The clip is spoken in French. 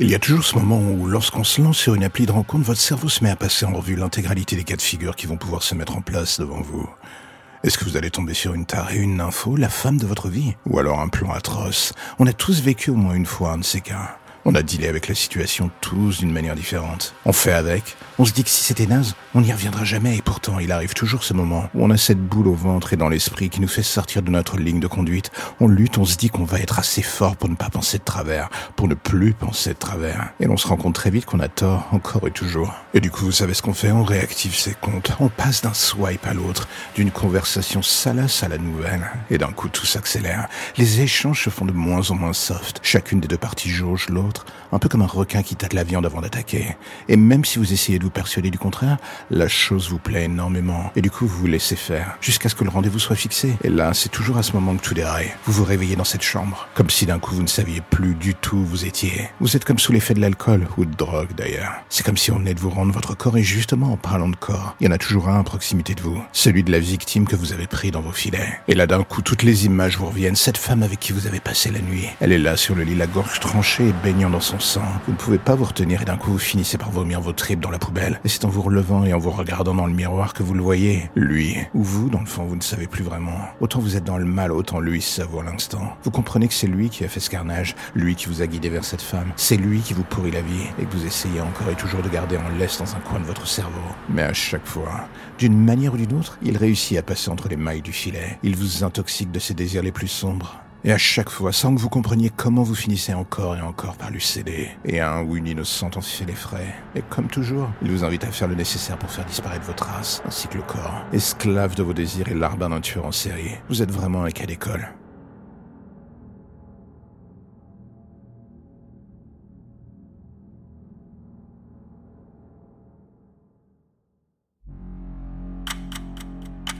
Il y a toujours ce moment où, lorsqu'on se lance sur une appli de rencontre, votre cerveau se met à passer en revue l'intégralité des cas de figure qui vont pouvoir se mettre en place devant vous. Est-ce que vous allez tomber sur une tarée, une info, la femme de votre vie Ou alors un plan atroce? On a tous vécu au moins une fois un de ces cas. On a dealé avec la situation tous d'une manière différente. On fait avec. On se dit que si c'était naze, on n'y reviendra jamais et pourtant il arrive toujours ce moment où on a cette boule au ventre et dans l'esprit qui nous fait sortir de notre ligne de conduite. On lutte, on se dit qu'on va être assez fort pour ne pas penser de travers, pour ne plus penser de travers. Et l'on se rend compte très vite qu'on a tort, encore et toujours. Et du coup, vous savez ce qu'on fait? On réactive ses comptes. On passe d'un swipe à l'autre, d'une conversation salace à la nouvelle. Et d'un coup, tout s'accélère. Les échanges se font de moins en moins soft. Chacune des deux parties jauge l'autre un peu comme un requin qui tâte la viande avant d'attaquer. Et même si vous essayez de vous persuader du contraire, la chose vous plaît énormément. Et du coup, vous vous laissez faire, jusqu'à ce que le rendez-vous soit fixé. Et là, c'est toujours à ce moment que tout déraille. Vous vous réveillez dans cette chambre, comme si d'un coup vous ne saviez plus du tout où vous étiez. Vous êtes comme sous l'effet de l'alcool, ou de drogue d'ailleurs. C'est comme si on venait de vous rendre votre corps, et justement, en parlant de corps, il y en a toujours un à proximité de vous. Celui de la victime que vous avez pris dans vos filets. Et là, d'un coup, toutes les images vous reviennent. Cette femme avec qui vous avez passé la nuit. Elle est là sur le lit, la gorge tranchée et dans son sang. Vous ne pouvez pas vous retenir et d'un coup vous finissez par vomir vos tripes dans la poubelle. Et c'est en vous relevant et en vous regardant dans le miroir que vous le voyez. Lui. Ou vous, dans le fond, vous ne savez plus vraiment. Autant vous êtes dans le mal, autant lui savoure l'instant. Vous comprenez que c'est lui qui a fait ce carnage, lui qui vous a guidé vers cette femme. C'est lui qui vous pourrit la vie et que vous essayez encore et toujours de garder en laisse dans un coin de votre cerveau. Mais à chaque fois, d'une manière ou d'une autre, il réussit à passer entre les mailles du filet. Il vous intoxique de ses désirs les plus sombres. Et à chaque fois, sans que vous compreniez comment vous finissez encore et encore par lui céder. Et un ou une innocente en fait les frais. Et comme toujours, il vous invite à faire le nécessaire pour faire disparaître votre race, ainsi que le corps. Esclave de vos désirs et larbin d'un tueur en série. Vous êtes vraiment un cas d'école.